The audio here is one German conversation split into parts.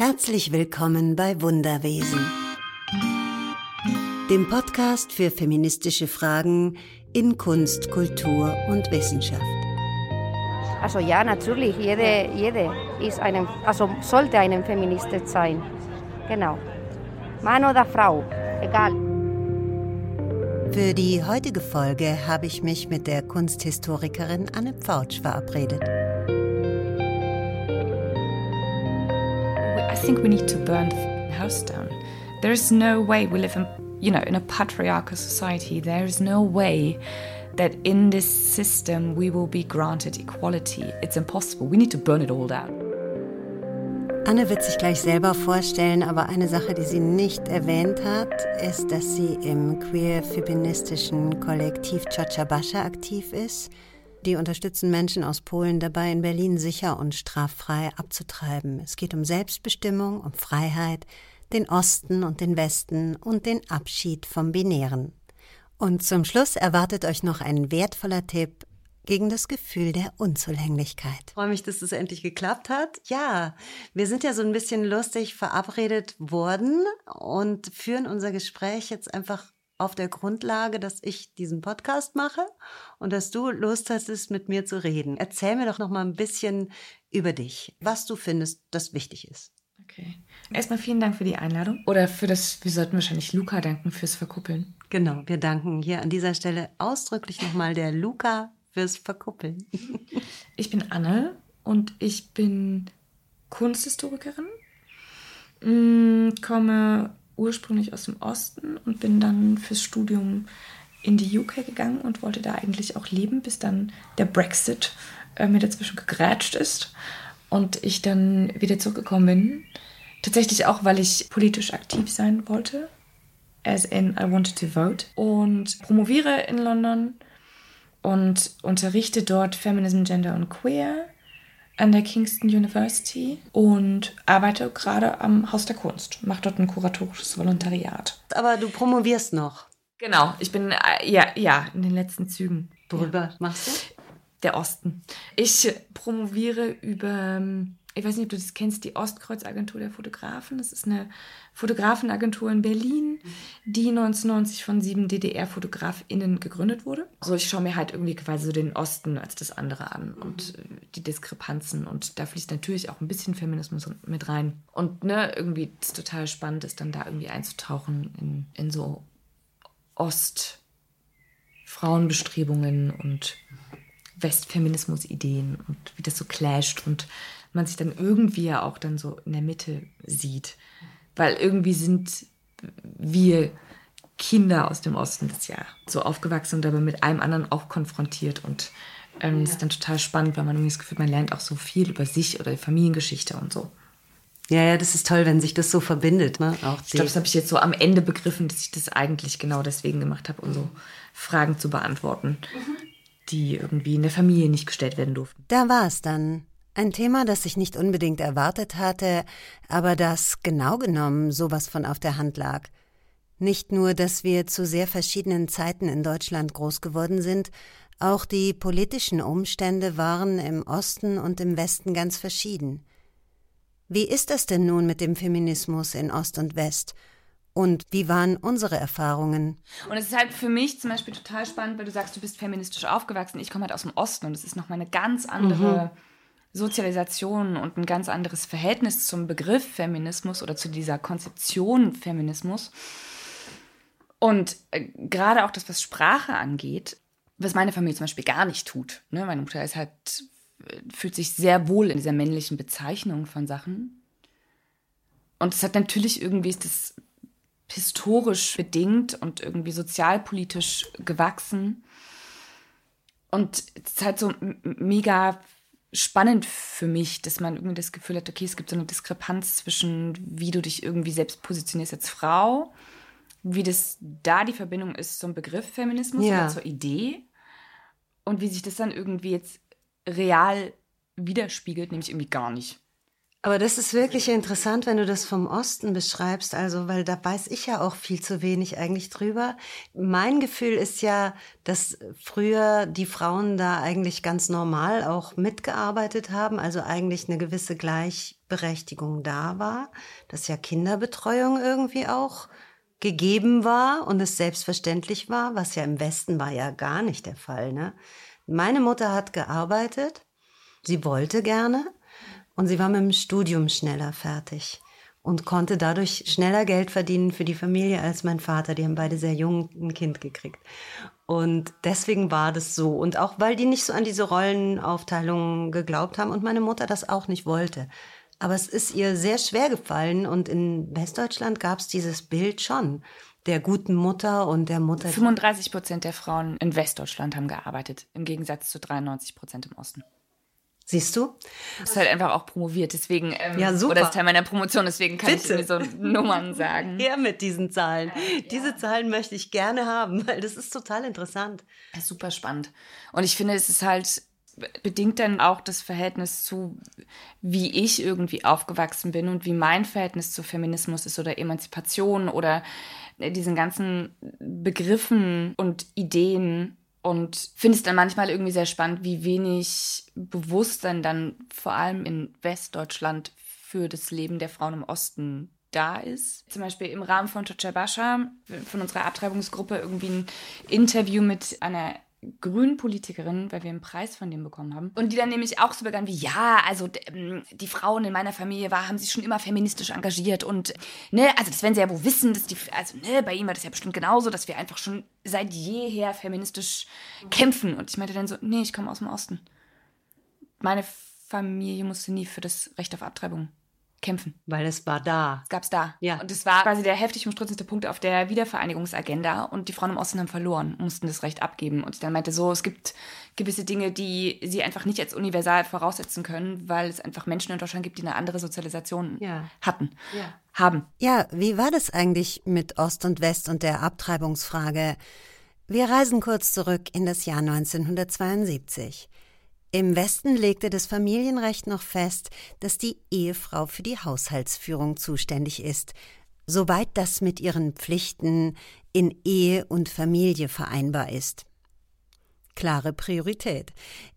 Herzlich willkommen bei Wunderwesen, dem Podcast für feministische Fragen in Kunst, Kultur und Wissenschaft. Also ja, natürlich, jede, jede ist einem, also sollte eine Feministin sein. Genau. Mann oder Frau, egal. Für die heutige Folge habe ich mich mit der Kunsthistorikerin Anne Pfautsch verabredet. Think we need to burn the house down. There is no way we live in, you know, in a patriarchal society. There is no way that in this system we will be granted equality. It's impossible. We need to burn it all down. Anne wird sich gleich selber vorstellen, aber eine Sache, die sie nicht erwähnt hat, ist, dass sie im queer-feministischen Kollektiv Bascha aktiv ist. Die unterstützen Menschen aus Polen dabei, in Berlin sicher und straffrei abzutreiben. Es geht um Selbstbestimmung, um Freiheit, den Osten und den Westen und den Abschied vom Binären. Und zum Schluss erwartet euch noch ein wertvoller Tipp gegen das Gefühl der Unzulänglichkeit. Ich freue mich, dass es endlich geklappt hat. Ja, wir sind ja so ein bisschen lustig verabredet worden und führen unser Gespräch jetzt einfach auf der Grundlage, dass ich diesen Podcast mache und dass du Lust hattest, mit mir zu reden. Erzähl mir doch noch mal ein bisschen über dich, was du findest, das wichtig ist. Okay. Erstmal vielen Dank für die Einladung. Oder für das, wir sollten wahrscheinlich Luca danken fürs Verkuppeln. Genau, wir danken hier an dieser Stelle ausdrücklich nochmal der Luca fürs Verkuppeln. Ich bin Anne und ich bin Kunsthistorikerin, mm, komme ursprünglich aus dem Osten und bin dann fürs Studium in die UK gegangen und wollte da eigentlich auch leben, bis dann der Brexit äh, mir dazwischen gegrätscht ist und ich dann wieder zurückgekommen bin. Tatsächlich auch, weil ich politisch aktiv sein wollte, as in I wanted to vote und promoviere in London und unterrichte dort Feminism, Gender und Queer an der Kingston University und arbeite gerade am Haus der Kunst, mache dort ein kuratorisches Volontariat. Aber du promovierst noch. Genau, ich bin äh, ja, ja in den letzten Zügen. Worüber ja. machst du? Der Osten. Ich promoviere über ähm, ich weiß nicht, ob du das kennst, die Ostkreuz-Agentur der Fotografen. Das ist eine Fotografenagentur in Berlin, die 1990 von sieben DDR-FotografInnen gegründet wurde. So, ich schaue mir halt irgendwie quasi so den Osten als das andere an und äh, die Diskrepanzen. Und da fließt natürlich auch ein bisschen Feminismus mit rein. Und ne, irgendwie ist total spannend, ist dann da irgendwie einzutauchen in, in so Ost-Frauenbestrebungen und Westfeminismus-Ideen und wie das so clasht und man sich dann irgendwie ja auch dann so in der Mitte sieht. Weil irgendwie sind wir Kinder aus dem Osten des Jahr so aufgewachsen und aber mit einem anderen auch konfrontiert. Und ähm, ja. ist dann total spannend, weil man irgendwie das Gefühl, man lernt auch so viel über sich oder die Familiengeschichte und so. Ja, ja, das ist toll, wenn sich das so verbindet. Ne? Auch ich glaube, das habe ich jetzt so am Ende begriffen, dass ich das eigentlich genau deswegen gemacht habe, um so Fragen zu beantworten, mhm. die irgendwie in der Familie nicht gestellt werden durften. Da war es dann. Ein Thema, das ich nicht unbedingt erwartet hatte, aber das genau genommen sowas von auf der Hand lag. Nicht nur, dass wir zu sehr verschiedenen Zeiten in Deutschland groß geworden sind, auch die politischen Umstände waren im Osten und im Westen ganz verschieden. Wie ist das denn nun mit dem Feminismus in Ost und West? Und wie waren unsere Erfahrungen? Und es ist halt für mich zum Beispiel total spannend, weil du sagst, du bist feministisch aufgewachsen. Ich komme halt aus dem Osten und es ist nochmal eine ganz andere mhm. Sozialisation und ein ganz anderes Verhältnis zum Begriff Feminismus oder zu dieser Konzeption Feminismus. Und äh, gerade auch das, was Sprache angeht, was meine Familie zum Beispiel gar nicht tut. Ne? Meine Mutter ist halt, fühlt sich sehr wohl in dieser männlichen Bezeichnung von Sachen. Und es hat natürlich irgendwie ist das historisch bedingt und irgendwie sozialpolitisch gewachsen. Und es ist halt so mega spannend für mich, dass man irgendwie das Gefühl hat, okay, es gibt so eine Diskrepanz zwischen, wie du dich irgendwie selbst positionierst als Frau, wie das da die Verbindung ist zum Begriff Feminismus ja. oder zur Idee und wie sich das dann irgendwie jetzt real widerspiegelt, nämlich irgendwie gar nicht. Aber das ist wirklich interessant, wenn du das vom Osten beschreibst, also weil da weiß ich ja auch viel zu wenig eigentlich drüber. Mein Gefühl ist ja, dass früher die Frauen da eigentlich ganz normal auch mitgearbeitet haben, also eigentlich eine gewisse Gleichberechtigung da war, dass ja Kinderbetreuung irgendwie auch gegeben war und es selbstverständlich war, was ja im Westen war ja gar nicht der Fall. Ne? Meine Mutter hat gearbeitet, sie wollte gerne, und sie war mit dem Studium schneller fertig und konnte dadurch schneller Geld verdienen für die Familie als mein Vater. Die haben beide sehr jung ein Kind gekriegt. Und deswegen war das so. Und auch weil die nicht so an diese Rollenaufteilung geglaubt haben und meine Mutter das auch nicht wollte. Aber es ist ihr sehr schwer gefallen und in Westdeutschland gab es dieses Bild schon der guten Mutter und der Mutter. 35 Prozent der Frauen in Westdeutschland haben gearbeitet, im Gegensatz zu 93 Prozent im Osten. Siehst du? Das ist halt einfach auch promoviert, deswegen. Ähm, ja, super. Oder ist Teil meiner Promotion, deswegen kann Bitte. ich mir so Nummern sagen. Ja, mit diesen Zahlen. Ja. Diese Zahlen möchte ich gerne haben, weil das ist total interessant. Ja, super spannend. Und ich finde, es ist halt bedingt dann auch das Verhältnis zu, wie ich irgendwie aufgewachsen bin und wie mein Verhältnis zu Feminismus ist oder Emanzipation oder diesen ganzen Begriffen und Ideen und finde es dann manchmal irgendwie sehr spannend, wie wenig Bewusstsein dann vor allem in Westdeutschland für das Leben der Frauen im Osten da ist. Zum Beispiel im Rahmen von Bascha, von unserer Abtreibungsgruppe, irgendwie ein Interview mit einer grünen Politikerin, weil wir einen Preis von dem bekommen haben. Und die dann nämlich auch so begann wie, ja, also ähm, die Frauen in meiner Familie war, haben sich schon immer feministisch engagiert und, ne, also das werden sie ja wohl wissen, dass die, also, ne, bei ihm war das ja bestimmt genauso, dass wir einfach schon seit jeher feministisch kämpfen. Und ich meinte dann so, nee, ich komme aus dem Osten. Meine Familie musste nie für das Recht auf Abtreibung kämpfen. Weil es war da. Es gab's da. Ja. Und es war quasi der heftig umstrittenste Punkt auf der Wiedervereinigungsagenda. Und die Frauen im Osten haben verloren, mussten das Recht abgeben. Und ich dann meinte so, es gibt gewisse Dinge, die sie einfach nicht als universal voraussetzen können, weil es einfach Menschen in Deutschland gibt, die eine andere Sozialisation ja. hatten, ja. haben. Ja, wie war das eigentlich mit Ost und West und der Abtreibungsfrage? Wir reisen kurz zurück in das Jahr 1972. Im Westen legte das Familienrecht noch fest, dass die Ehefrau für die Haushaltsführung zuständig ist, soweit das mit ihren Pflichten in Ehe und Familie vereinbar ist. Klare Priorität.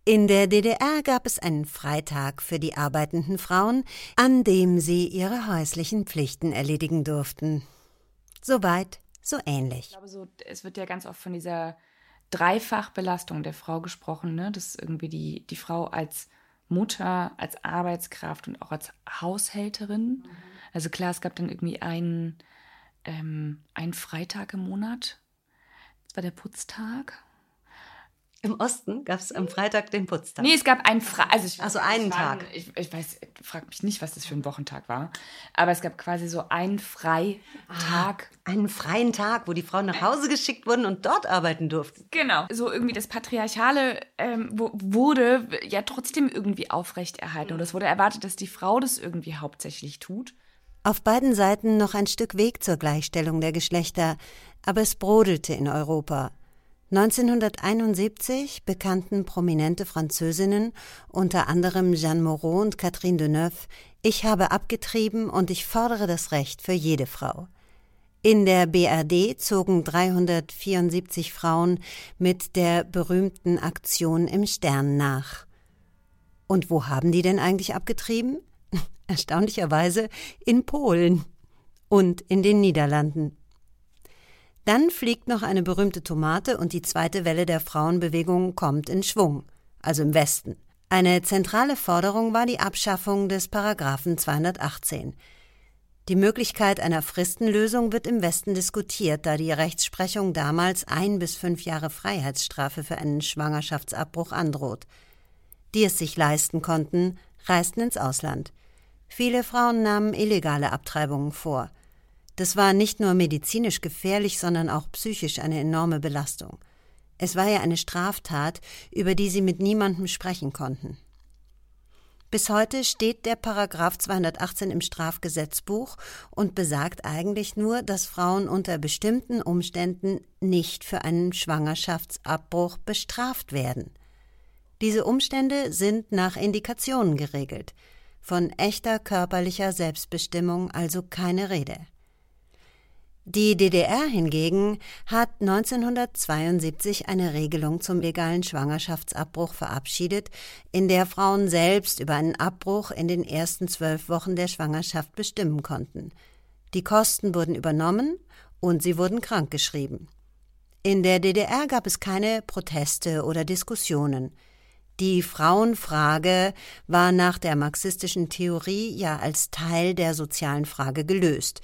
In der DDR gab es einen Freitag für die arbeitenden Frauen, an dem sie ihre häuslichen Pflichten erledigen durften. Soweit, so ähnlich. Ich glaube, so, es wird ja ganz oft von dieser Dreifachbelastung der Frau gesprochen, ne? dass irgendwie die, die Frau als Mutter, als Arbeitskraft und auch als Haushälterin. Mhm. Also klar, es gab dann irgendwie einen, ähm, einen Freitag im Monat. Das war der Putztag. Im Osten gab es am Freitag den Putztag. Nee, es gab einen Fre also, ich, also einen Tag. Ich, ich weiß, frag mich nicht, was das für ein Wochentag war. Aber es gab quasi so einen Freitag. Ah, einen freien Tag, wo die Frauen nach Hause geschickt wurden und dort arbeiten durften. Genau. So irgendwie das Patriarchale ähm, wurde ja trotzdem irgendwie aufrechterhalten. Und es wurde erwartet, dass die Frau das irgendwie hauptsächlich tut. Auf beiden Seiten noch ein Stück Weg zur Gleichstellung der Geschlechter. Aber es brodelte in Europa. 1971 bekannten prominente Französinnen, unter anderem Jeanne Moreau und Catherine Deneuve, ich habe abgetrieben und ich fordere das Recht für jede Frau. In der BRD zogen 374 Frauen mit der berühmten Aktion im Stern nach. Und wo haben die denn eigentlich abgetrieben? Erstaunlicherweise in Polen und in den Niederlanden. Dann fliegt noch eine berühmte Tomate und die zweite Welle der Frauenbewegung kommt in Schwung, also im Westen. Eine zentrale Forderung war die Abschaffung des Paragraphen 218. Die Möglichkeit einer Fristenlösung wird im Westen diskutiert, da die Rechtsprechung damals ein bis fünf Jahre Freiheitsstrafe für einen Schwangerschaftsabbruch androht. Die es sich leisten konnten, reisten ins Ausland. Viele Frauen nahmen illegale Abtreibungen vor. Das war nicht nur medizinisch gefährlich, sondern auch psychisch eine enorme Belastung. Es war ja eine Straftat, über die sie mit niemandem sprechen konnten. Bis heute steht der Paragraph 218 im Strafgesetzbuch und besagt eigentlich nur, dass Frauen unter bestimmten Umständen nicht für einen Schwangerschaftsabbruch bestraft werden. Diese Umstände sind nach Indikationen geregelt. von echter körperlicher Selbstbestimmung also keine Rede. Die DDR hingegen hat 1972 eine Regelung zum legalen Schwangerschaftsabbruch verabschiedet, in der Frauen selbst über einen Abbruch in den ersten zwölf Wochen der Schwangerschaft bestimmen konnten. Die Kosten wurden übernommen und sie wurden krankgeschrieben. In der DDR gab es keine Proteste oder Diskussionen. Die Frauenfrage war nach der marxistischen Theorie ja als Teil der sozialen Frage gelöst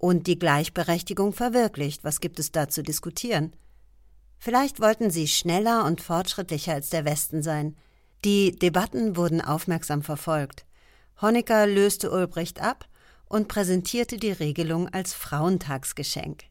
und die Gleichberechtigung verwirklicht. Was gibt es da zu diskutieren? Vielleicht wollten sie schneller und fortschrittlicher als der Westen sein. Die Debatten wurden aufmerksam verfolgt. Honecker löste Ulbricht ab und präsentierte die Regelung als Frauentagsgeschenk.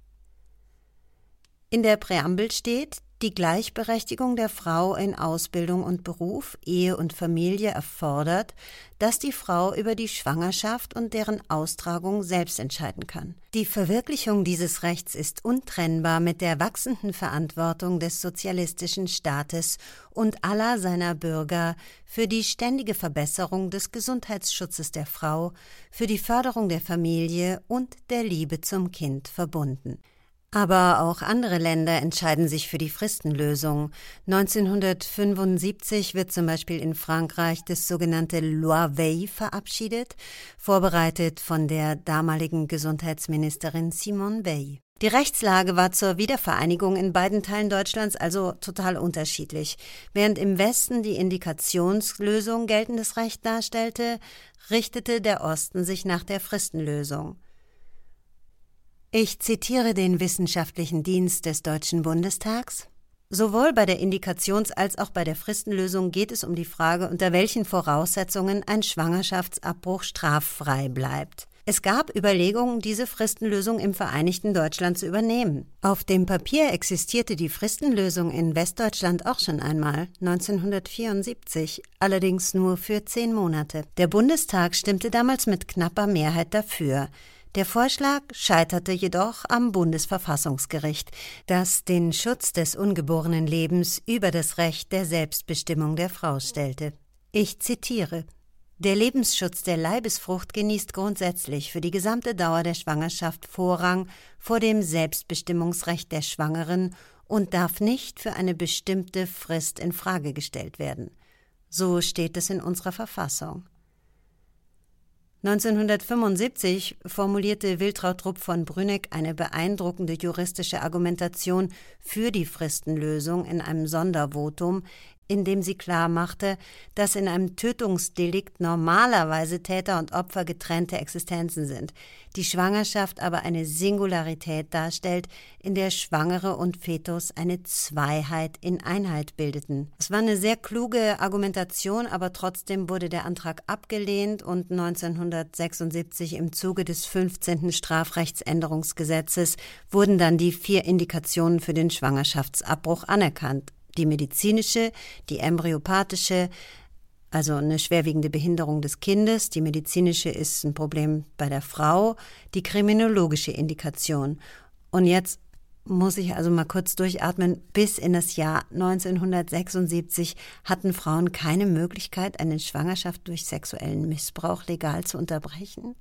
In der Präambel steht, die Gleichberechtigung der Frau in Ausbildung und Beruf, Ehe und Familie erfordert, dass die Frau über die Schwangerschaft und deren Austragung selbst entscheiden kann. Die Verwirklichung dieses Rechts ist untrennbar mit der wachsenden Verantwortung des sozialistischen Staates und aller seiner Bürger für die ständige Verbesserung des Gesundheitsschutzes der Frau, für die Förderung der Familie und der Liebe zum Kind verbunden. Aber auch andere Länder entscheiden sich für die Fristenlösung. 1975 wird zum Beispiel in Frankreich das sogenannte Loi Veil verabschiedet, vorbereitet von der damaligen Gesundheitsministerin Simone Veil. Die Rechtslage war zur Wiedervereinigung in beiden Teilen Deutschlands also total unterschiedlich. Während im Westen die Indikationslösung geltendes Recht darstellte, richtete der Osten sich nach der Fristenlösung. Ich zitiere den wissenschaftlichen Dienst des Deutschen Bundestags. Sowohl bei der Indikations- als auch bei der Fristenlösung geht es um die Frage, unter welchen Voraussetzungen ein Schwangerschaftsabbruch straffrei bleibt. Es gab Überlegungen, diese Fristenlösung im Vereinigten Deutschland zu übernehmen. Auf dem Papier existierte die Fristenlösung in Westdeutschland auch schon einmal, 1974, allerdings nur für zehn Monate. Der Bundestag stimmte damals mit knapper Mehrheit dafür. Der Vorschlag scheiterte jedoch am Bundesverfassungsgericht, das den Schutz des ungeborenen Lebens über das Recht der Selbstbestimmung der Frau stellte. Ich zitiere Der Lebensschutz der Leibesfrucht genießt grundsätzlich für die gesamte Dauer der Schwangerschaft Vorrang vor dem Selbstbestimmungsrecht der Schwangeren und darf nicht für eine bestimmte Frist in Frage gestellt werden. So steht es in unserer Verfassung. 1975 formulierte Wiltraud Rupp von Brüneck eine beeindruckende juristische Argumentation für die Fristenlösung in einem Sondervotum, indem sie klar machte, dass in einem Tötungsdelikt normalerweise Täter und Opfer getrennte Existenzen sind, die Schwangerschaft aber eine Singularität darstellt, in der Schwangere und Fetus eine Zweiheit in Einheit bildeten. Es war eine sehr kluge Argumentation, aber trotzdem wurde der Antrag abgelehnt und 1976 im Zuge des 15. Strafrechtsänderungsgesetzes wurden dann die vier Indikationen für den Schwangerschaftsabbruch anerkannt die medizinische, die embryopathische, also eine schwerwiegende Behinderung des Kindes, die medizinische ist ein Problem bei der Frau, die kriminologische Indikation. Und jetzt muss ich also mal kurz durchatmen. Bis in das Jahr 1976 hatten Frauen keine Möglichkeit, eine Schwangerschaft durch sexuellen Missbrauch legal zu unterbrechen.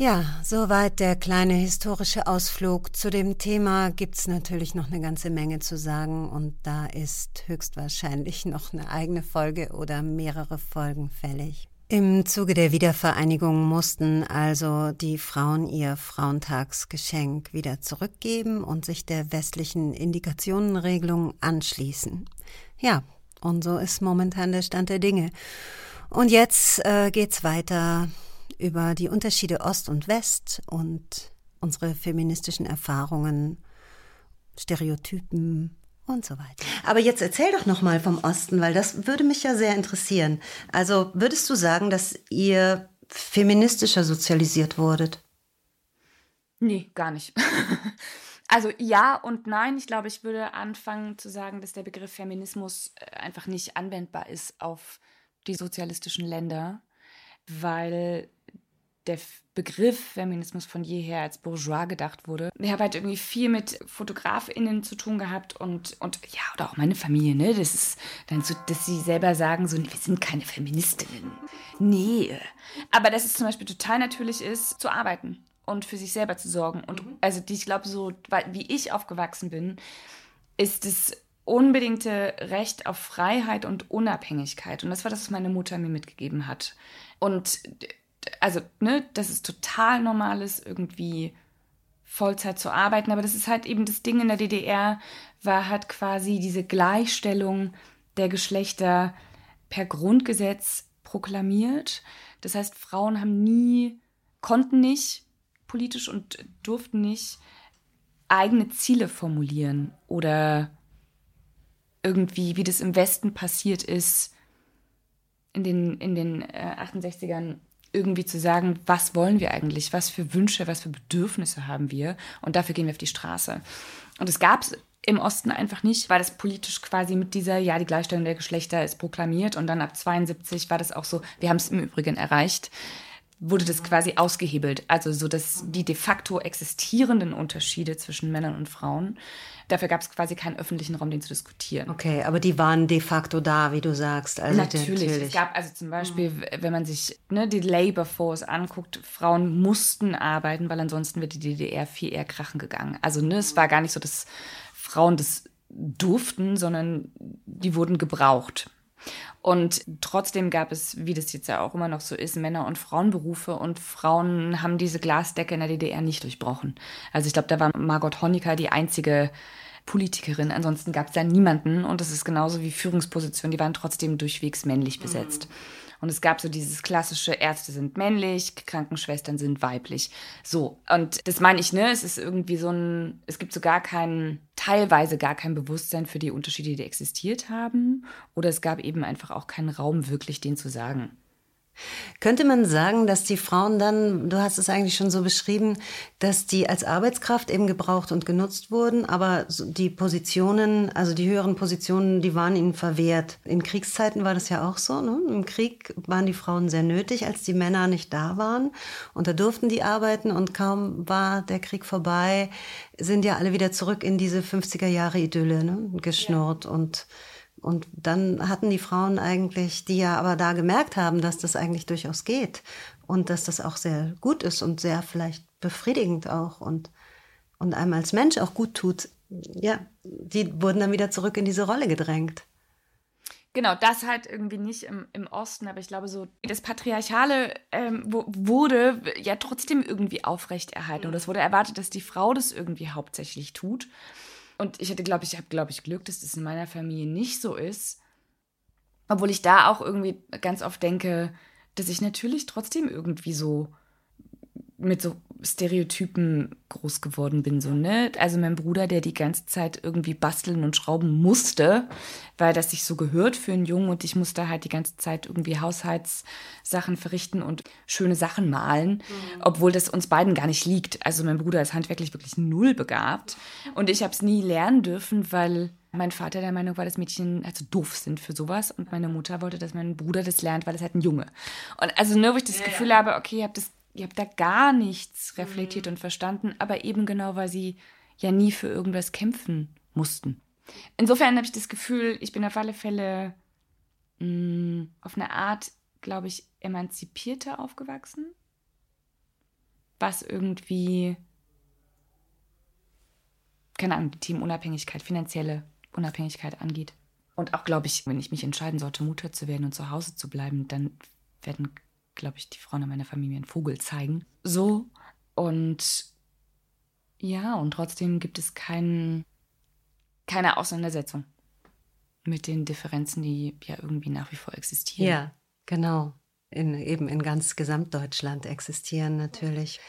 Ja, soweit der kleine historische Ausflug. Zu dem Thema gibt's natürlich noch eine ganze Menge zu sagen und da ist höchstwahrscheinlich noch eine eigene Folge oder mehrere Folgen fällig. Im Zuge der Wiedervereinigung mussten also die Frauen ihr Frauentagsgeschenk wieder zurückgeben und sich der westlichen Indikationenregelung anschließen. Ja, und so ist momentan der Stand der Dinge. Und jetzt äh, geht's weiter über die Unterschiede Ost und West und unsere feministischen Erfahrungen, Stereotypen und so weiter. Aber jetzt erzähl doch noch mal vom Osten, weil das würde mich ja sehr interessieren. Also würdest du sagen, dass ihr feministischer sozialisiert wurdet? Nee, gar nicht. Also ja und nein. Ich glaube, ich würde anfangen zu sagen, dass der Begriff Feminismus äh, einfach nicht anwendbar ist auf die sozialistischen Länder, weil der Begriff Feminismus von jeher als bourgeois gedacht wurde. Ich habe halt irgendwie viel mit FotografInnen zu tun gehabt und, und ja, oder auch meine Familie, ne? Das ist dann so, dass sie selber sagen, so, wir sind keine Feministinnen. Nee. Aber dass es zum Beispiel total natürlich ist, zu arbeiten und für sich selber zu sorgen. Und mhm. also die, ich glaube, so wie ich aufgewachsen bin, ist es unbedingte Recht auf Freiheit und Unabhängigkeit. Und das war das, was meine Mutter mir mitgegeben hat. Und also, ne, dass es total normal ist, irgendwie Vollzeit zu arbeiten, aber das ist halt eben das Ding in der DDR, war halt quasi diese Gleichstellung der Geschlechter per Grundgesetz proklamiert. Das heißt, Frauen haben nie, konnten nicht politisch und durften nicht eigene Ziele formulieren oder irgendwie, wie das im Westen passiert ist, in den, in den äh, 68ern irgendwie zu sagen, was wollen wir eigentlich, was für Wünsche, was für Bedürfnisse haben wir? Und dafür gehen wir auf die Straße. Und es gab es im Osten einfach nicht, weil das politisch quasi mit dieser, ja, die Gleichstellung der Geschlechter ist proklamiert. Und dann ab 72 war das auch so, wir haben es im Übrigen erreicht, wurde das quasi ausgehebelt. Also so, dass die de facto existierenden Unterschiede zwischen Männern und Frauen, dafür gab es quasi keinen öffentlichen Raum, den zu diskutieren. Okay, aber die waren de facto da, wie du sagst. Also natürlich. natürlich. Es gab also zum Beispiel, wenn man sich ne, die Labor Force anguckt, Frauen mussten arbeiten, weil ansonsten wäre die DDR viel eher krachen gegangen. Also ne, es war gar nicht so, dass Frauen das durften, sondern die wurden gebraucht. Und trotzdem gab es, wie das jetzt ja auch immer noch so ist, Männer- und Frauenberufe und Frauen haben diese Glasdecke in der DDR nicht durchbrochen. Also ich glaube, da war Margot Honecker die einzige Politikerin. Ansonsten gab es da niemanden und das ist genauso wie Führungspositionen, die waren trotzdem durchwegs männlich besetzt. Mhm. Und es gab so dieses klassische, Ärzte sind männlich, Krankenschwestern sind weiblich. So. Und das meine ich, ne? Es ist irgendwie so ein, es gibt so gar kein, teilweise gar kein Bewusstsein für die Unterschiede, die existiert haben. Oder es gab eben einfach auch keinen Raum, wirklich den zu sagen. Könnte man sagen, dass die Frauen dann, du hast es eigentlich schon so beschrieben, dass die als Arbeitskraft eben gebraucht und genutzt wurden, aber die Positionen, also die höheren Positionen, die waren ihnen verwehrt. In Kriegszeiten war das ja auch so. Ne? Im Krieg waren die Frauen sehr nötig, als die Männer nicht da waren. Und da durften die arbeiten und kaum war der Krieg vorbei, sind ja alle wieder zurück in diese 50er Jahre Idylle ne? geschnurrt ja. und und dann hatten die Frauen eigentlich, die ja aber da gemerkt haben, dass das eigentlich durchaus geht und dass das auch sehr gut ist und sehr vielleicht befriedigend auch und, und einem als Mensch auch gut tut, ja, die wurden dann wieder zurück in diese Rolle gedrängt. Genau, das halt irgendwie nicht im, im Osten, aber ich glaube so, das Patriarchale ähm, wurde ja trotzdem irgendwie aufrechterhalten. Und es wurde erwartet, dass die Frau das irgendwie hauptsächlich tut. Und ich hätte, glaube ich, habe, glaube ich, Glück, dass das in meiner Familie nicht so ist. Obwohl ich da auch irgendwie ganz oft denke, dass ich natürlich trotzdem irgendwie so mit so Stereotypen groß geworden bin, so, ne? Also mein Bruder, der die ganze Zeit irgendwie basteln und schrauben musste, weil das sich so gehört für einen Jungen und ich musste halt die ganze Zeit irgendwie Haushaltssachen verrichten und schöne Sachen malen, mhm. obwohl das uns beiden gar nicht liegt. Also mein Bruder ist handwerklich wirklich null begabt und ich habe es nie lernen dürfen, weil mein Vater der Meinung war, dass Mädchen also doof sind für sowas und meine Mutter wollte, dass mein Bruder das lernt, weil es halt ein Junge. Und also nur, wo ich das ja, Gefühl ja. habe, okay, ihr habt das ihr habt da gar nichts reflektiert mhm. und verstanden, aber eben genau, weil sie ja nie für irgendwas kämpfen mussten. Insofern habe ich das Gefühl, ich bin auf alle Fälle mh, mm, auf eine Art, glaube ich, emanzipierter aufgewachsen, was irgendwie, keine Ahnung, die Themenunabhängigkeit, finanzielle Unabhängigkeit angeht. Und auch, glaube ich, wenn ich mich entscheiden sollte, Mutter zu werden und zu Hause zu bleiben, dann werden glaube ich, die Frauen in meiner Familie einen Vogel zeigen. So. Und ja, und trotzdem gibt es kein, keine Auseinandersetzung mit den Differenzen, die ja irgendwie nach wie vor existieren. Ja, genau. In, eben in ganz Gesamtdeutschland existieren natürlich.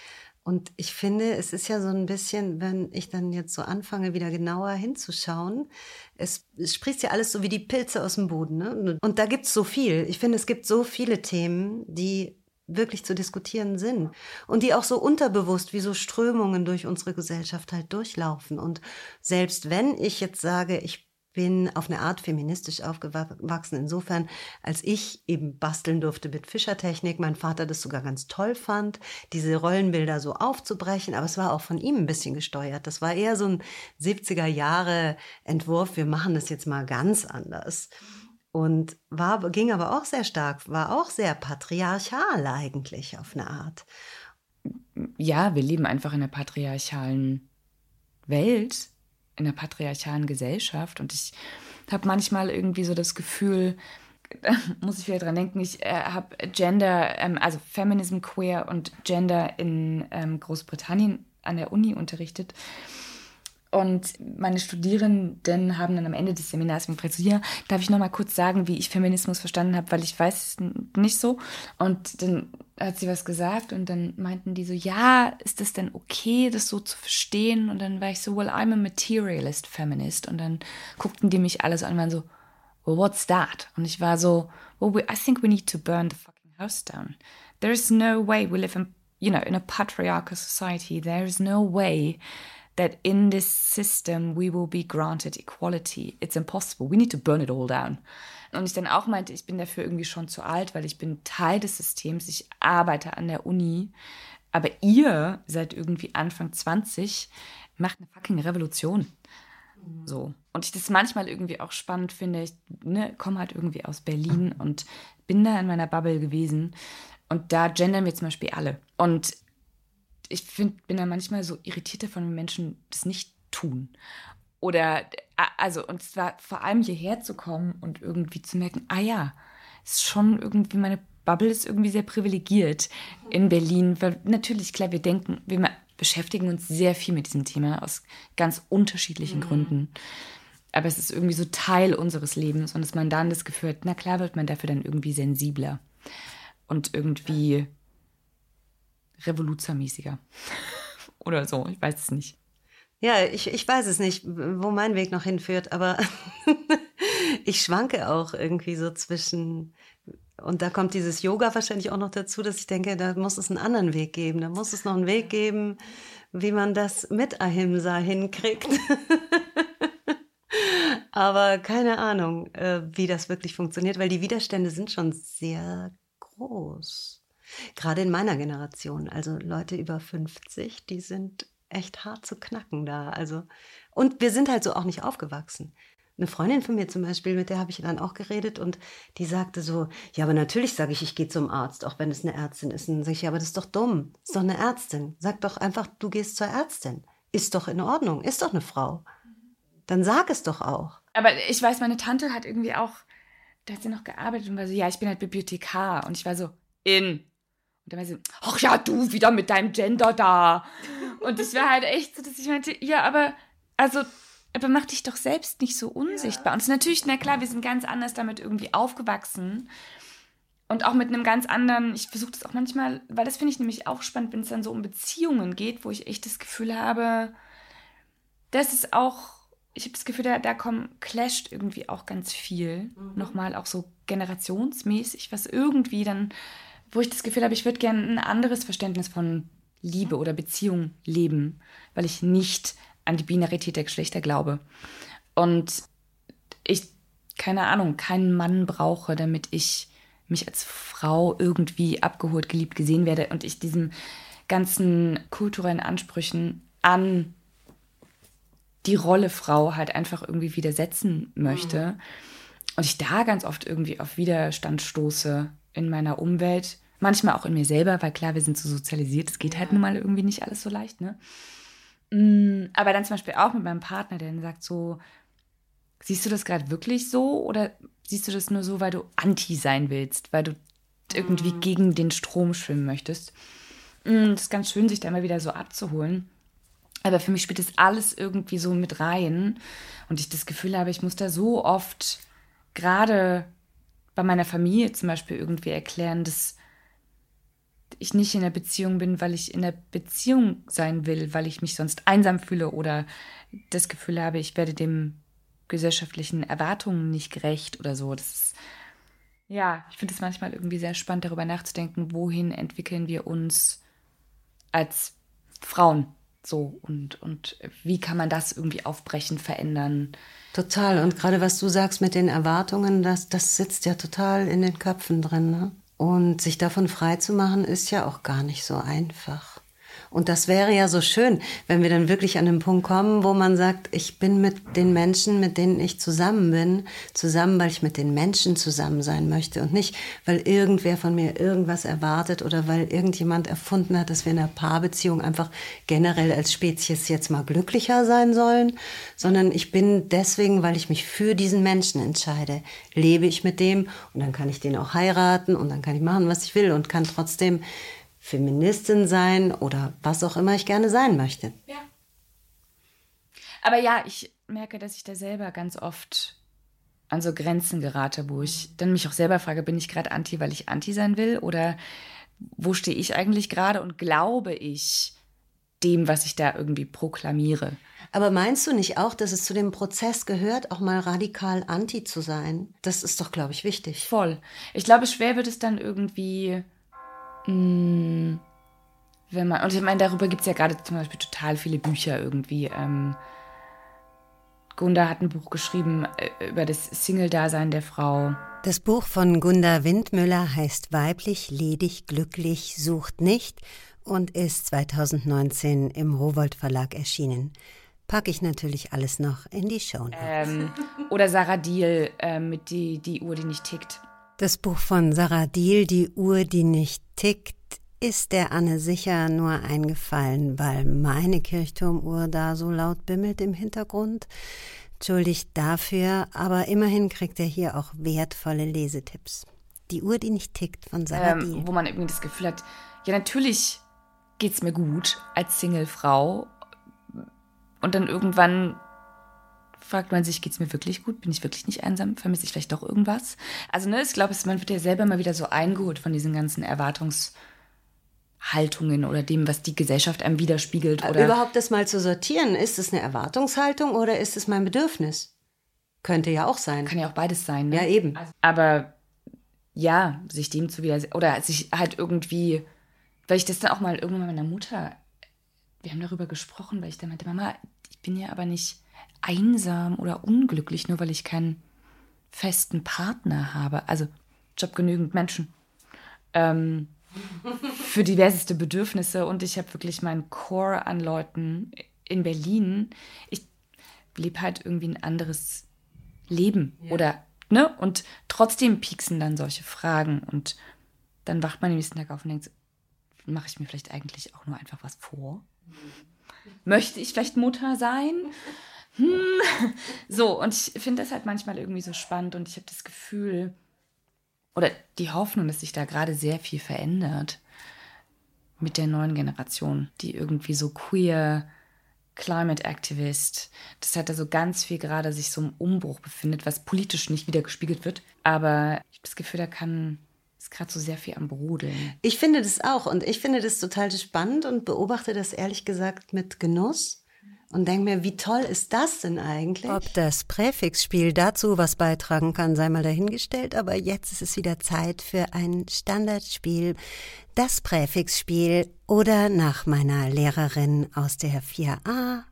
Und ich finde, es ist ja so ein bisschen, wenn ich dann jetzt so anfange, wieder genauer hinzuschauen, es, es sprießt ja alles so wie die Pilze aus dem Boden. Ne? Und da gibt es so viel. Ich finde, es gibt so viele Themen, die wirklich zu diskutieren sind und die auch so unterbewusst wie so Strömungen durch unsere Gesellschaft halt durchlaufen. Und selbst wenn ich jetzt sage, ich bin auf eine Art feministisch aufgewachsen, insofern, als ich eben basteln durfte mit Fischertechnik, mein Vater das sogar ganz toll fand, diese Rollenbilder so aufzubrechen, aber es war auch von ihm ein bisschen gesteuert. Das war eher so ein 70er Jahre Entwurf, wir machen das jetzt mal ganz anders. Und war, ging aber auch sehr stark, war auch sehr patriarchal eigentlich auf eine Art. Ja, wir leben einfach in einer patriarchalen Welt in einer patriarchalen Gesellschaft und ich habe manchmal irgendwie so das Gefühl, da muss ich wieder dran denken, ich äh, habe Gender, ähm, also Feminism, Queer und Gender in ähm, Großbritannien an der Uni unterrichtet. Und meine Studierenden haben dann am Ende des Seminars mir gefragt, so, ja, darf ich noch mal kurz sagen, wie ich Feminismus verstanden habe, weil ich weiß es nicht so. Und dann hat sie was gesagt und dann meinten die so, ja, ist das denn okay, das so zu verstehen? Und dann war ich so, well, I'm a materialist feminist. Und dann guckten die mich alles an und waren so, well, what's that? Und ich war so, well, we, I think we need to burn the fucking house down. There is no way we live in, you know, in a patriarchal society. There is no way that in this system we will be granted equality. It's impossible. We need to burn it all down. Und ich dann auch meinte, ich bin dafür irgendwie schon zu alt, weil ich bin Teil des Systems, ich arbeite an der Uni, aber ihr seid irgendwie Anfang 20, macht eine fucking Revolution. So. Und ich das manchmal irgendwie auch spannend finde. Ich ne, komme halt irgendwie aus Berlin und bin da in meiner Bubble gewesen. Und da gendern wir zum Beispiel alle. Und ich find, bin da manchmal so irritiert davon, wenn Menschen das nicht tun. Oder, also, und zwar vor allem hierher zu kommen und irgendwie zu merken, ah ja, ist schon irgendwie, meine Bubble ist irgendwie sehr privilegiert in Berlin, weil natürlich, klar, wir denken, wir beschäftigen uns sehr viel mit diesem Thema aus ganz unterschiedlichen mhm. Gründen. Aber es ist irgendwie so Teil unseres Lebens und dass man dann das Gefühl hat, na klar wird man dafür dann irgendwie sensibler und irgendwie revoluzermäßiger. Oder so, ich weiß es nicht. Ja, ich, ich weiß es nicht, wo mein Weg noch hinführt, aber ich schwanke auch irgendwie so zwischen. Und da kommt dieses Yoga wahrscheinlich auch noch dazu, dass ich denke, da muss es einen anderen Weg geben. Da muss es noch einen Weg geben, wie man das mit Ahimsa hinkriegt. aber keine Ahnung, äh, wie das wirklich funktioniert, weil die Widerstände sind schon sehr groß. Gerade in meiner Generation, also Leute über 50, die sind echt hart zu knacken da. Also, und wir sind halt so auch nicht aufgewachsen. Eine Freundin von mir zum Beispiel, mit der habe ich dann auch geredet und die sagte so, ja, aber natürlich sage ich, ich gehe zum Arzt, auch wenn es eine Ärztin ist. Und dann sage ich, ja, aber das ist doch dumm. Das ist doch eine Ärztin. Sag doch einfach, du gehst zur Ärztin. Ist doch in Ordnung, ist doch eine Frau. Dann sag es doch auch. Aber ich weiß, meine Tante hat irgendwie auch, da hat sie noch gearbeitet und war so, ja, ich bin halt Bibliothekar. Und ich war so, in. Und dann war sie, ach ja, du wieder mit deinem Gender da. Und ich war halt echt so, dass ich meinte, ja, aber, also, aber mach dich doch selbst nicht so unsichtbar. Ja. Und es ist natürlich, na klar, wir sind ganz anders damit irgendwie aufgewachsen. Und auch mit einem ganz anderen, ich versuche das auch manchmal, weil das finde ich nämlich auch spannend, wenn es dann so um Beziehungen geht, wo ich echt das Gefühl habe, das ist auch, ich habe das Gefühl, da, da kommt, clasht irgendwie auch ganz viel. Mhm. Nochmal auch so generationsmäßig, was irgendwie dann, wo ich das Gefühl habe, ich würde gerne ein anderes Verständnis von Liebe oder Beziehung leben, weil ich nicht an die Binarität der Geschlechter glaube. Und ich, keine Ahnung, keinen Mann brauche, damit ich mich als Frau irgendwie abgeholt, geliebt, gesehen werde und ich diesen ganzen kulturellen Ansprüchen an die Rolle Frau halt einfach irgendwie widersetzen möchte. Mhm. Und ich da ganz oft irgendwie auf Widerstand stoße in meiner Umwelt, Manchmal auch in mir selber, weil klar, wir sind so sozialisiert, es geht halt nun mal irgendwie nicht alles so leicht, ne? Mm, aber dann zum Beispiel auch mit meinem Partner, der dann sagt so, siehst du das gerade wirklich so oder siehst du das nur so, weil du anti sein willst, weil du irgendwie mhm. gegen den Strom schwimmen möchtest? Mm, das ist ganz schön, sich da immer wieder so abzuholen. Aber für mich spielt das alles irgendwie so mit rein und ich das Gefühl habe, ich muss da so oft gerade bei meiner Familie zum Beispiel irgendwie erklären, dass ich nicht in der Beziehung bin, weil ich in der Beziehung sein will, weil ich mich sonst einsam fühle oder das Gefühl habe, ich werde dem gesellschaftlichen Erwartungen nicht gerecht oder so. Das ist, ja, ich finde es manchmal irgendwie sehr spannend, darüber nachzudenken, wohin entwickeln wir uns als Frauen So, und, und wie kann man das irgendwie aufbrechen, verändern? Total. Und gerade was du sagst mit den Erwartungen, das, das sitzt ja total in den Köpfen drin. Ne? Und sich davon frei zu machen, ist ja auch gar nicht so einfach. Und das wäre ja so schön, wenn wir dann wirklich an den Punkt kommen, wo man sagt, ich bin mit den Menschen, mit denen ich zusammen bin, zusammen, weil ich mit den Menschen zusammen sein möchte und nicht, weil irgendwer von mir irgendwas erwartet oder weil irgendjemand erfunden hat, dass wir in einer Paarbeziehung einfach generell als Spezies jetzt mal glücklicher sein sollen, sondern ich bin deswegen, weil ich mich für diesen Menschen entscheide, lebe ich mit dem und dann kann ich den auch heiraten und dann kann ich machen, was ich will und kann trotzdem Feministin sein oder was auch immer ich gerne sein möchte. Ja. Aber ja, ich merke, dass ich da selber ganz oft an so Grenzen gerate, wo ich dann mich auch selber frage, bin ich gerade anti, weil ich anti sein will oder wo stehe ich eigentlich gerade und glaube ich dem, was ich da irgendwie proklamiere? Aber meinst du nicht auch, dass es zu dem Prozess gehört, auch mal radikal anti zu sein? Das ist doch, glaube ich, wichtig. Voll. Ich glaube, schwer wird es dann irgendwie wenn man, und ich meine, darüber gibt es ja gerade zum Beispiel total viele Bücher irgendwie. Ähm, Gunda hat ein Buch geschrieben äh, über das Single-Dasein der Frau. Das Buch von Gunda Windmüller heißt Weiblich, ledig, glücklich, sucht nicht und ist 2019 im Rowold Verlag erschienen. Packe ich natürlich alles noch in die Show. Ähm, oder Sarah Diel äh, mit die, die Uhr, die nicht tickt. Das Buch von Sarah Diel, Die Uhr, die nicht tickt, ist der Anne sicher nur eingefallen, weil meine Kirchturmuhr da so laut bimmelt im Hintergrund. Entschuldigt dafür, aber immerhin kriegt er hier auch wertvolle Lesetipps. Die Uhr, die nicht tickt von Sarah ähm, Diel. Wo man irgendwie das Gefühl hat, ja, natürlich geht's mir gut als Singlefrau. Und dann irgendwann fragt man sich, geht es mir wirklich gut? Bin ich wirklich nicht einsam? Vermisse ich vielleicht doch irgendwas? Also, ne, ich glaube, man wird ja selber mal wieder so eingeholt von diesen ganzen Erwartungshaltungen oder dem, was die Gesellschaft einem widerspiegelt. Oder Überhaupt das mal zu sortieren, ist es eine Erwartungshaltung oder ist es mein Bedürfnis? Könnte ja auch sein. Kann ja auch beides sein. Ne? Ja, eben. Also, aber ja, sich dem zu wieder oder sich halt irgendwie, weil ich das dann auch mal irgendwann meiner Mutter, wir haben darüber gesprochen, weil ich dann meinte, Mama, ich bin ja aber nicht einsam oder unglücklich, nur weil ich keinen festen Partner habe. Also ich habe genügend Menschen ähm, für diverseste Bedürfnisse und ich habe wirklich meinen Core an Leuten in Berlin. Ich lebe halt irgendwie ein anderes Leben ja. oder ne und trotzdem pieksen dann solche Fragen und dann wacht man am nächsten Tag auf und denkt, mache ich mir vielleicht eigentlich auch nur einfach was vor? Mhm. Möchte ich vielleicht Mutter sein? hm. So, und ich finde das halt manchmal irgendwie so spannend und ich habe das Gefühl oder die Hoffnung, dass sich da gerade sehr viel verändert mit der neuen Generation, die irgendwie so queer, Climate Activist, dass halt da so ganz viel gerade sich so im Umbruch befindet, was politisch nicht wieder gespiegelt wird. Aber ich habe das Gefühl, da kann ist gerade so sehr viel am Brodeln. Ich finde das auch und ich finde das total spannend und beobachte das ehrlich gesagt mit Genuss und denke mir, wie toll ist das denn eigentlich? Ob das Präfixspiel dazu was beitragen kann, sei mal dahingestellt, aber jetzt ist es wieder Zeit für ein Standardspiel, das Präfixspiel oder nach meiner Lehrerin aus der 4a,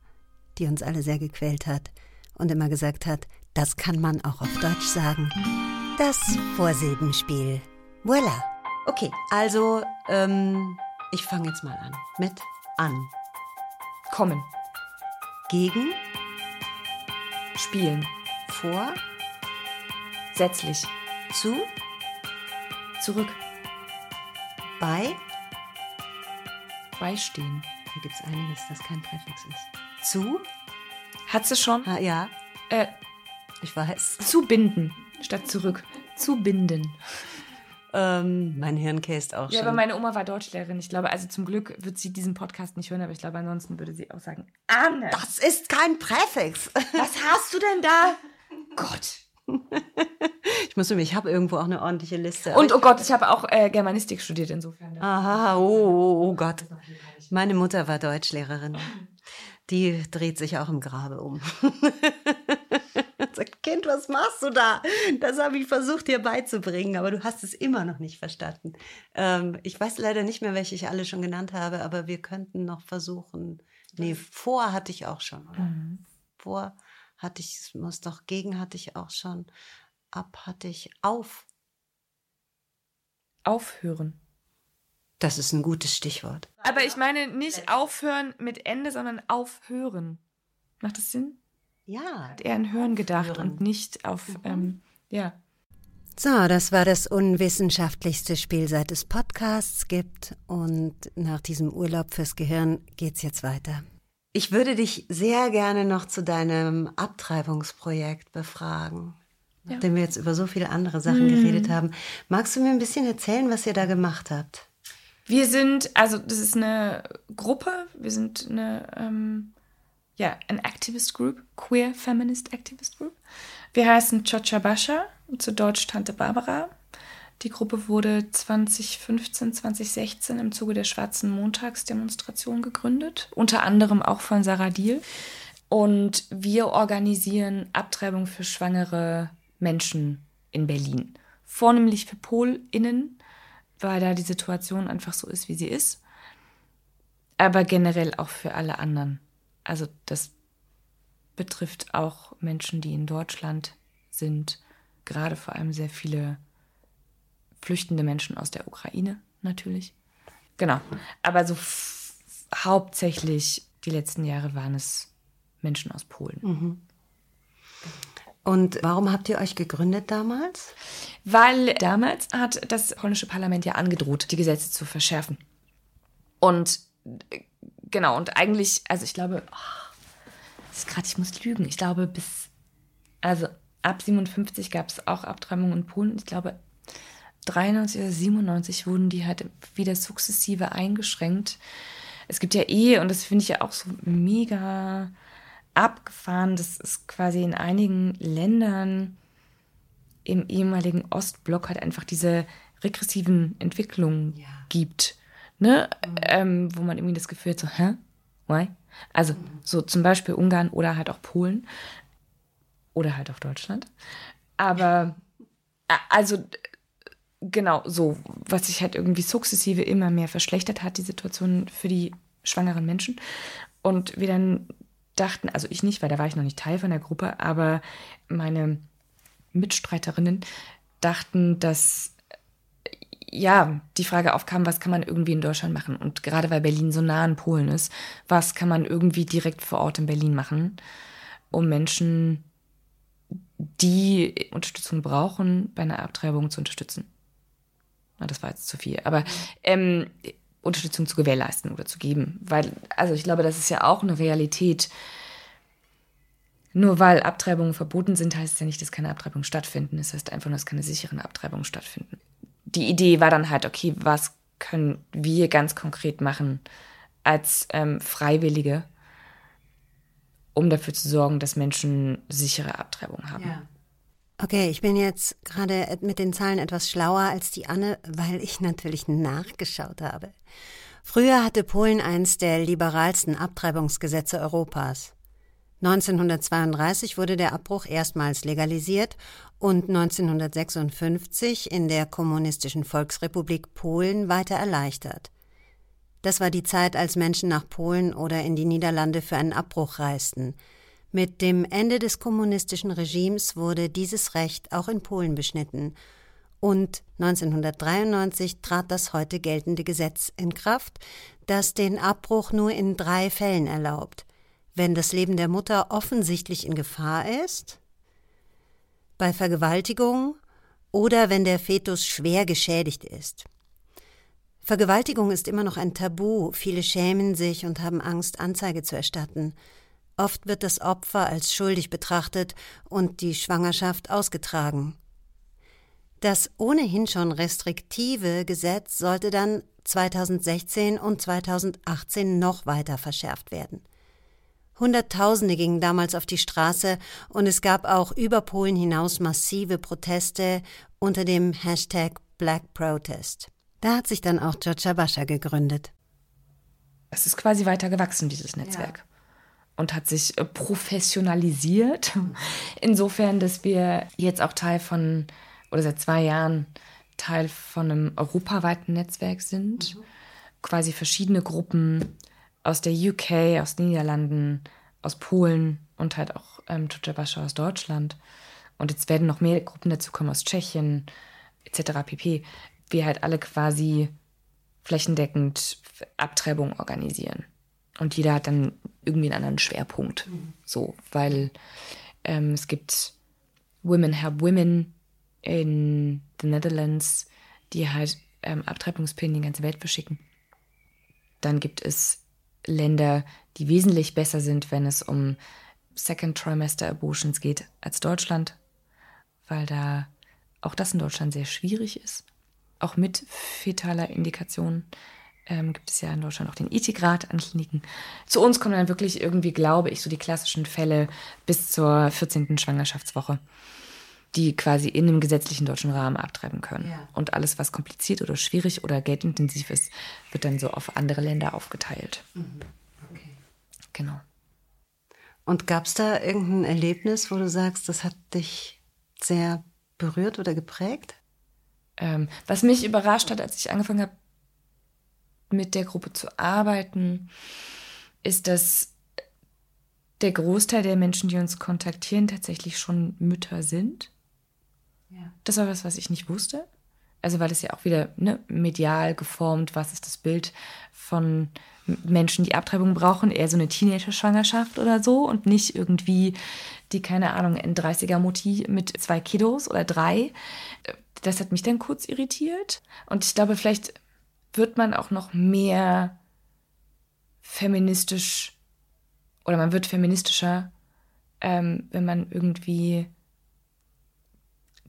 die uns alle sehr gequält hat und immer gesagt hat, das kann man auch auf Deutsch sagen. Das Vorsilbenspiel. Voila. Okay, also ähm, ich fange jetzt mal an mit an. Kommen. Gegen. Spielen. Vor. Setzlich. Zu. Zurück. Bei. Beistehen. Da gibt es einiges, das kein Präfix ist. Zu. Hat sie schon? Ha, ja. Äh, ich weiß. Zubinden statt zurück. Zubinden. Ähm, mein Hirn käst auch schon. Ja, aber meine Oma war Deutschlehrerin. Ich glaube, also zum Glück wird sie diesen Podcast nicht hören, aber ich glaube, ansonsten würde sie auch sagen, Anne. Das ist kein Präfix. Was hast du denn da? Gott. Ich muss ich habe irgendwo auch eine ordentliche Liste. Und oh Gott, ich habe auch äh, Germanistik studiert insofern. Aha, oh, oh, oh Gott. Meine Mutter war Deutschlehrerin. Die dreht sich auch im Grabe um. sagt, Kind, was machst du da? Das habe ich versucht dir beizubringen, aber du hast es immer noch nicht verstanden. Ähm, ich weiß leider nicht mehr, welche ich alle schon genannt habe, aber wir könnten noch versuchen, Nee, vor hatte ich auch schon? Mhm. Vor hatte ich, muss doch gegen hatte ich auch schon. Ab hatte ich auf. Aufhören. Das ist ein gutes Stichwort. Aber ich meine nicht aufhören mit Ende, sondern aufhören. Macht das Sinn? Ja. Hat eher an Hören gedacht hören. und nicht auf, mhm. ähm, ja. So, das war das unwissenschaftlichste Spiel, seit es Podcasts gibt. Und nach diesem Urlaub fürs Gehirn geht's jetzt weiter. Ich würde dich sehr gerne noch zu deinem Abtreibungsprojekt befragen. Ja. Nachdem wir jetzt über so viele andere Sachen mhm. geredet haben. Magst du mir ein bisschen erzählen, was ihr da gemacht habt? Wir sind, also das ist eine Gruppe, wir sind eine, ähm, ja, ein Activist Group, Queer Feminist Activist Group. Wir heißen Chocha Basha, zu Deutsch Tante Barbara. Die Gruppe wurde 2015, 2016 im Zuge der Schwarzen Montagsdemonstration gegründet, unter anderem auch von Sarah Diel. Und wir organisieren Abtreibung für schwangere Menschen in Berlin. Vornehmlich für PolInnen, weil da die Situation einfach so ist, wie sie ist. Aber generell auch für alle anderen. Also das betrifft auch Menschen, die in Deutschland sind. Gerade vor allem sehr viele flüchtende Menschen aus der Ukraine natürlich. Genau. Aber so hauptsächlich die letzten Jahre waren es Menschen aus Polen. Mhm. Und warum habt ihr euch gegründet damals? Weil damals hat das polnische Parlament ja angedroht, die Gesetze zu verschärfen. Und genau, und eigentlich, also ich glaube, oh, gerade, ich muss lügen, ich glaube bis, also ab 57 gab es auch Abtreibungen in Polen. Ich glaube, 93 oder 97 wurden die halt wieder sukzessive eingeschränkt. Es gibt ja eh, und das finde ich ja auch so mega abgefahren, dass es quasi in einigen Ländern im ehemaligen Ostblock halt einfach diese regressiven Entwicklungen ja. gibt. Ne? Mhm. Ähm, wo man irgendwie das Gefühl hat, so, hä? Why? Also, mhm. so zum Beispiel Ungarn oder halt auch Polen. Oder halt auch Deutschland. Aber, also, genau so, was sich halt irgendwie sukzessive immer mehr verschlechtert hat, die Situation für die schwangeren Menschen. Und wir dann dachten, also ich nicht, weil da war ich noch nicht Teil von der Gruppe, aber meine Mitstreiterinnen dachten, dass ja, die Frage aufkam, was kann man irgendwie in Deutschland machen? Und gerade weil Berlin so nah an Polen ist, was kann man irgendwie direkt vor Ort in Berlin machen, um Menschen, die Unterstützung brauchen, bei einer Abtreibung zu unterstützen? Na, das war jetzt zu viel, aber ähm, Unterstützung zu gewährleisten oder zu geben. Weil, also ich glaube, das ist ja auch eine Realität. Nur weil Abtreibungen verboten sind, heißt es ja nicht, dass keine Abtreibungen stattfinden. Das heißt einfach nur, dass keine sicheren Abtreibungen stattfinden. Die Idee war dann halt, okay, was können wir ganz konkret machen als ähm, Freiwillige, um dafür zu sorgen, dass Menschen sichere Abtreibungen haben. Ja. Okay, ich bin jetzt gerade mit den Zahlen etwas schlauer als die Anne, weil ich natürlich nachgeschaut habe. Früher hatte Polen eins der liberalsten Abtreibungsgesetze Europas. 1932 wurde der Abbruch erstmals legalisiert und 1956 in der Kommunistischen Volksrepublik Polen weiter erleichtert. Das war die Zeit, als Menschen nach Polen oder in die Niederlande für einen Abbruch reisten – mit dem Ende des kommunistischen Regimes wurde dieses Recht auch in Polen beschnitten und 1993 trat das heute geltende Gesetz in Kraft, das den Abbruch nur in drei Fällen erlaubt. Wenn das Leben der Mutter offensichtlich in Gefahr ist, bei Vergewaltigung oder wenn der Fetus schwer geschädigt ist. Vergewaltigung ist immer noch ein Tabu, viele schämen sich und haben Angst, Anzeige zu erstatten. Oft wird das Opfer als schuldig betrachtet und die Schwangerschaft ausgetragen. Das ohnehin schon restriktive Gesetz sollte dann 2016 und 2018 noch weiter verschärft werden. Hunderttausende gingen damals auf die Straße und es gab auch über Polen hinaus massive Proteste unter dem Hashtag Black Protest. Da hat sich dann auch Georgia Bascha gegründet. Es ist quasi weiter gewachsen, dieses Netzwerk. Ja und hat sich äh, professionalisiert. Insofern, dass wir jetzt auch Teil von, oder seit zwei Jahren Teil von einem europaweiten Netzwerk sind. Mhm. Quasi verschiedene Gruppen aus der UK, aus den Niederlanden, aus Polen und halt auch ähm, Tutschabascha aus Deutschland. Und jetzt werden noch mehr Gruppen dazukommen aus Tschechien etc. pp. Wir halt alle quasi flächendeckend Abtreibung organisieren. Und jeder hat dann irgendwie einen anderen Schwerpunkt. Mhm. So, weil ähm, es gibt Women Help Women in the Netherlands, die halt ähm, Abtreibungspillen in die ganze Welt verschicken. Dann gibt es Länder, die wesentlich besser sind, wenn es um Second Trimester Abortions geht als Deutschland, weil da auch das in Deutschland sehr schwierig ist. Auch mit fetaler Indikation ähm, gibt es ja in Deutschland auch den Ethikrat an Kliniken. Zu uns kommen dann wirklich irgendwie, glaube ich, so die klassischen Fälle bis zur 14. Schwangerschaftswoche die quasi in einem gesetzlichen deutschen Rahmen abtreiben können. Ja. Und alles, was kompliziert oder schwierig oder geldintensiv ist, wird dann so auf andere Länder aufgeteilt. Mhm. Okay. Genau. Und gab es da irgendein Erlebnis, wo du sagst, das hat dich sehr berührt oder geprägt? Ähm, was mich überrascht hat, als ich angefangen habe, mit der Gruppe zu arbeiten, ist, dass der Großteil der Menschen, die uns kontaktieren, tatsächlich schon Mütter sind. Das war was, was ich nicht wusste. Also weil es ja auch wieder ne, medial geformt, was ist das Bild von Menschen, die Abtreibung brauchen, eher so eine Teenager-Schwangerschaft oder so und nicht irgendwie die, keine Ahnung, ein 30er-Mutti mit zwei Kiddos oder drei. Das hat mich dann kurz irritiert. Und ich glaube, vielleicht wird man auch noch mehr feministisch oder man wird feministischer, ähm, wenn man irgendwie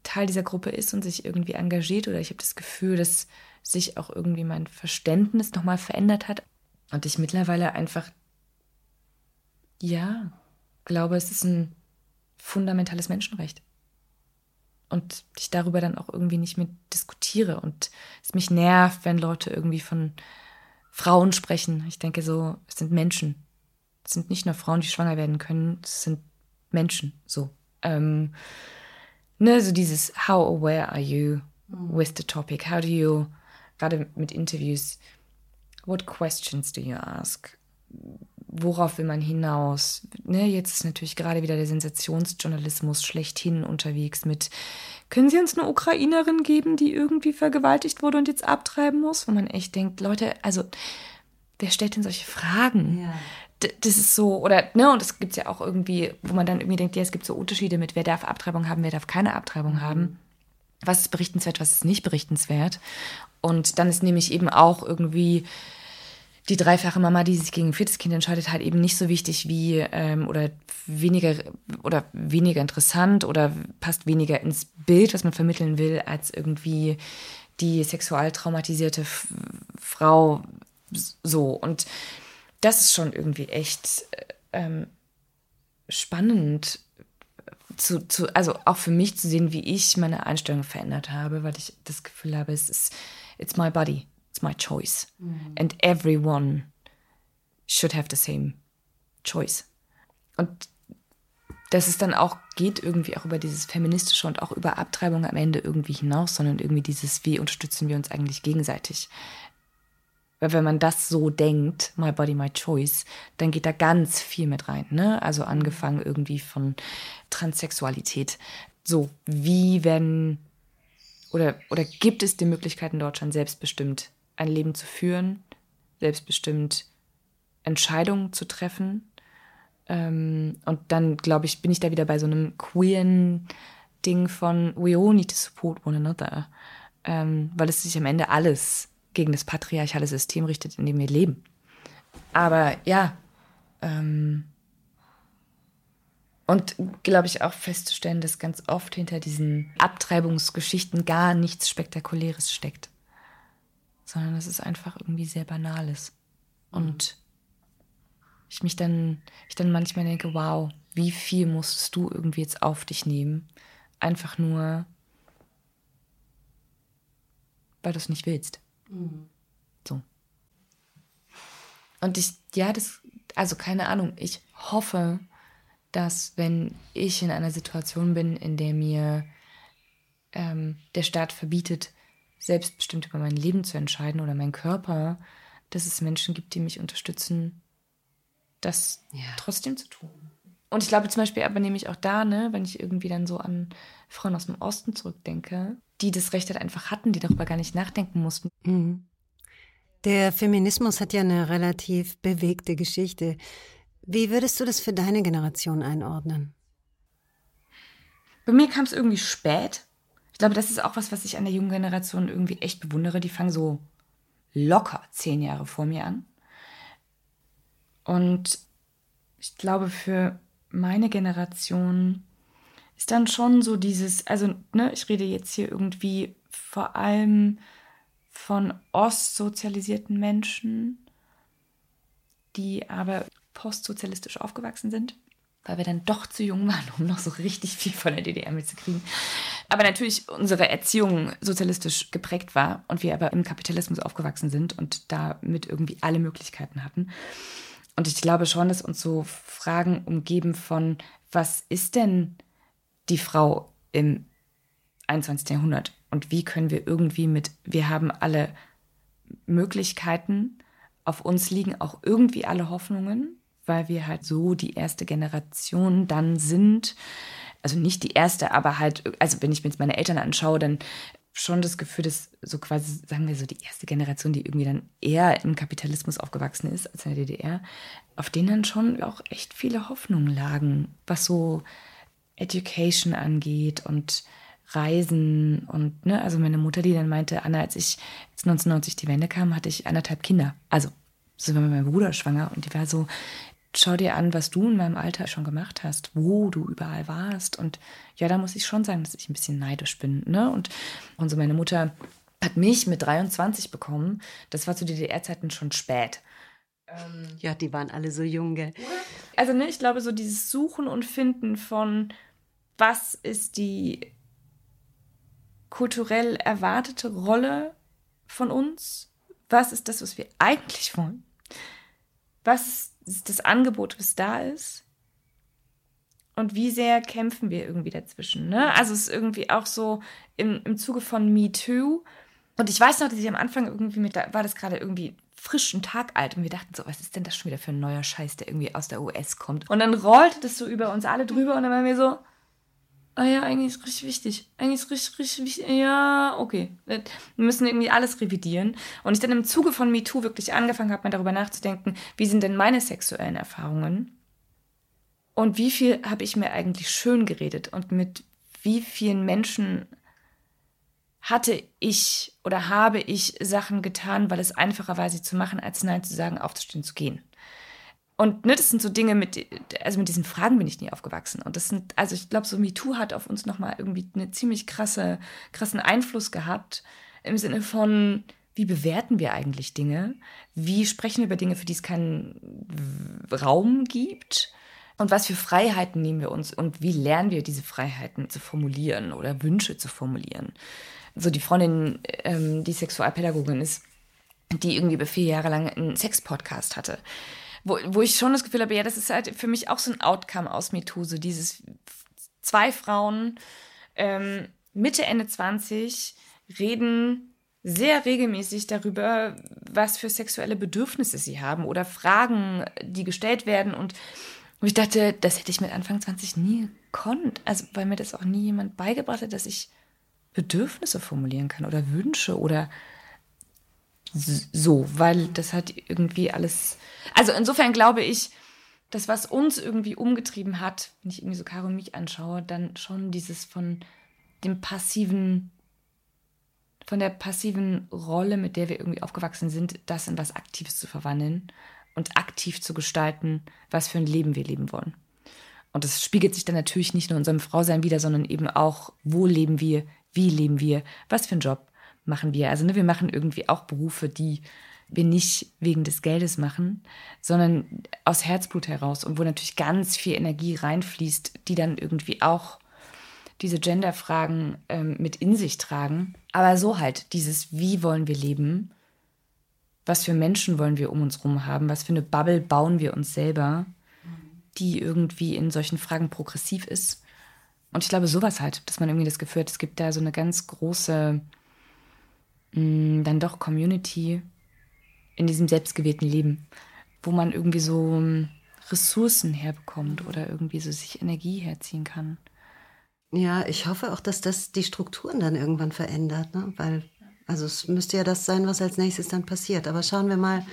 Teil dieser Gruppe ist und sich irgendwie engagiert oder ich habe das Gefühl, dass sich auch irgendwie mein Verständnis nochmal verändert hat und ich mittlerweile einfach, ja, glaube, es ist ein fundamentales Menschenrecht. Und ich darüber dann auch irgendwie nicht mehr diskutiere und es mich nervt, wenn Leute irgendwie von Frauen sprechen. Ich denke so, es sind Menschen. Es sind nicht nur Frauen, die schwanger werden können, es sind Menschen, so. Ähm, ne, so dieses How aware are you with the topic? How do you, gerade mit Interviews, what questions do you ask? Worauf will man hinaus? Ne, jetzt ist natürlich gerade wieder der Sensationsjournalismus schlechthin unterwegs mit, können Sie uns eine Ukrainerin geben, die irgendwie vergewaltigt wurde und jetzt abtreiben muss? Wo man echt denkt, Leute, also wer stellt denn solche Fragen? Ja das ist so, oder, ne, und es gibt ja auch irgendwie, wo man dann irgendwie denkt, ja, es gibt so Unterschiede mit, wer darf Abtreibung haben, wer darf keine Abtreibung haben. Was ist berichtenswert, was ist nicht berichtenswert. Und dann ist nämlich eben auch irgendwie die dreifache Mama, die sich gegen ein viertes Kind entscheidet, halt eben nicht so wichtig wie ähm, oder weniger oder weniger interessant oder passt weniger ins Bild, was man vermitteln will, als irgendwie die sexual traumatisierte Frau so. Und das ist schon irgendwie echt ähm, spannend. Zu, zu, also auch für mich zu sehen, wie ich meine Einstellung verändert habe, weil ich das Gefühl habe, es ist, it's my body, it's my choice. Mhm. And everyone should have the same choice. Und dass es dann auch geht irgendwie auch über dieses Feministische und auch über Abtreibung am Ende irgendwie hinaus, sondern irgendwie dieses, wie unterstützen wir uns eigentlich gegenseitig? Weil wenn man das so denkt, my body, my choice, dann geht da ganz viel mit rein. Ne? Also angefangen irgendwie von Transsexualität. So, wie wenn oder, oder gibt es die Möglichkeit in Deutschland selbstbestimmt ein Leben zu führen, selbstbestimmt Entscheidungen zu treffen? Ähm, und dann, glaube ich, bin ich da wieder bei so einem queeren Ding von we all need to support one another. Ähm, weil es sich am Ende alles gegen das patriarchale System richtet, in dem wir leben. Aber ja, ähm, und glaube ich auch festzustellen, dass ganz oft hinter diesen Abtreibungsgeschichten gar nichts Spektakuläres steckt, sondern dass es einfach irgendwie sehr Banales. Und ich mich dann, ich dann manchmal denke, wow, wie viel musstest du irgendwie jetzt auf dich nehmen? Einfach nur, weil du es nicht willst. Mhm. So. Und ich, ja, das, also keine Ahnung, ich hoffe, dass wenn ich in einer Situation bin, in der mir ähm, der Staat verbietet, selbstbestimmt über mein Leben zu entscheiden oder mein Körper, dass es Menschen gibt, die mich unterstützen, das ja. trotzdem zu tun. Und ich glaube zum Beispiel aber nämlich auch da, ne, wenn ich irgendwie dann so an Frauen aus dem Osten zurückdenke, die das Recht halt einfach hatten, die darüber gar nicht nachdenken mussten. Mhm. Der Feminismus hat ja eine relativ bewegte Geschichte. Wie würdest du das für deine Generation einordnen? Bei mir kam es irgendwie spät. Ich glaube, das ist auch was, was ich an der jungen Generation irgendwie echt bewundere. Die fangen so locker zehn Jahre vor mir an. Und ich glaube, für meine Generation ist dann schon so dieses, also ne, ich rede jetzt hier irgendwie vor allem von ostsozialisierten Menschen, die aber postsozialistisch aufgewachsen sind, weil wir dann doch zu jung waren, um noch so richtig viel von der DDR mitzukriegen. Aber natürlich unsere Erziehung sozialistisch geprägt war und wir aber im Kapitalismus aufgewachsen sind und damit irgendwie alle Möglichkeiten hatten. Und ich glaube schon, dass uns so Fragen umgeben von, was ist denn die Frau im 21. Jahrhundert? Und wie können wir irgendwie mit, wir haben alle Möglichkeiten, auf uns liegen auch irgendwie alle Hoffnungen, weil wir halt so die erste Generation dann sind. Also nicht die erste, aber halt, also wenn ich mir jetzt meine Eltern anschaue, dann schon das Gefühl, dass so quasi, sagen wir so, die erste Generation, die irgendwie dann eher im Kapitalismus aufgewachsen ist als in der DDR, auf denen dann schon auch echt viele Hoffnungen lagen, was so Education angeht und Reisen und, ne, also meine Mutter, die dann meinte, Anna, als ich 1990 die Wende kam, hatte ich anderthalb Kinder. Also, so war mit meinem Bruder schwanger und die war so, schau dir an, was du in meinem Alter schon gemacht hast, wo du überall warst. Und ja, da muss ich schon sagen, dass ich ein bisschen neidisch bin. Ne? Und, und so meine Mutter hat mich mit 23 bekommen. Das war zu DDR-Zeiten schon spät. Ähm, ja, die waren alle so jung, gell? Also, ne, ich glaube, so dieses Suchen und Finden von, was ist die kulturell erwartete Rolle von uns? Was ist das, was wir eigentlich wollen? Was ist das Angebot, was da ist. Und wie sehr kämpfen wir irgendwie dazwischen? Ne? Also es ist irgendwie auch so im, im Zuge von Me Too. Und ich weiß noch, dass ich am Anfang irgendwie mit, da war das gerade irgendwie frisch ein Tag alt und wir dachten so, was ist denn das schon wieder für ein neuer Scheiß, der irgendwie aus der US kommt? Und dann rollte das so über uns alle drüber und dann waren wir so, ah ja, eigentlich ist richtig wichtig. Eigentlich ist richtig, richtig wichtig. Ja, okay. Wir müssen irgendwie alles revidieren. Und ich dann im Zuge von MeToo wirklich angefangen habe, mal darüber nachzudenken, wie sind denn meine sexuellen Erfahrungen? Und wie viel habe ich mir eigentlich schön geredet? Und mit wie vielen Menschen hatte ich oder habe ich Sachen getan, weil es einfacher war, sie zu machen, als Nein zu sagen, aufzustehen, zu gehen. Und ne, das sind so Dinge, mit, also mit diesen Fragen bin ich nie aufgewachsen. Und das sind, also ich glaube, so MeToo hat auf uns nochmal irgendwie einen ziemlich krasse, krassen Einfluss gehabt. Im Sinne von, wie bewerten wir eigentlich Dinge? Wie sprechen wir über Dinge, für die es keinen Raum gibt? Und was für Freiheiten nehmen wir uns? Und wie lernen wir diese Freiheiten zu formulieren oder Wünsche zu formulieren? So die Freundin, ähm, die Sexualpädagogin ist, die irgendwie vier Jahre lang einen Sex-Podcast hatte wo, wo ich schon das Gefühl habe, ja, das ist halt für mich auch so ein Outcome aus MeToo, dieses zwei Frauen ähm, Mitte, Ende 20 reden sehr regelmäßig darüber, was für sexuelle Bedürfnisse sie haben oder Fragen, die gestellt werden. Und ich dachte, das hätte ich mit Anfang 20 nie gekonnt. Also, weil mir das auch nie jemand beigebracht hat, dass ich Bedürfnisse formulieren kann oder Wünsche oder so, weil das hat irgendwie alles. Also insofern glaube ich, das, was uns irgendwie umgetrieben hat, wenn ich irgendwie so Caro und mich anschaue, dann schon dieses von dem passiven, von der passiven Rolle, mit der wir irgendwie aufgewachsen sind, das in was Aktives zu verwandeln und aktiv zu gestalten, was für ein Leben wir leben wollen. Und das spiegelt sich dann natürlich nicht nur in unserem Frausein wieder, sondern eben auch, wo leben wir, wie leben wir, was für ein Job, machen wir. Also ne, wir machen irgendwie auch Berufe, die wir nicht wegen des Geldes machen, sondern aus Herzblut heraus und wo natürlich ganz viel Energie reinfließt, die dann irgendwie auch diese Genderfragen ähm, mit in sich tragen. Aber so halt, dieses, wie wollen wir leben? Was für Menschen wollen wir um uns herum haben? Was für eine Bubble bauen wir uns selber, die irgendwie in solchen Fragen progressiv ist? Und ich glaube, sowas halt, dass man irgendwie das Gefühl hat, es gibt da so eine ganz große mh, dann doch Community in diesem selbstgewählten Leben, wo man irgendwie so Ressourcen herbekommt oder irgendwie so sich Energie herziehen kann. Ja, ich hoffe auch, dass das die Strukturen dann irgendwann verändert, ne? weil also es müsste ja das sein, was als nächstes dann passiert. Aber schauen wir mal,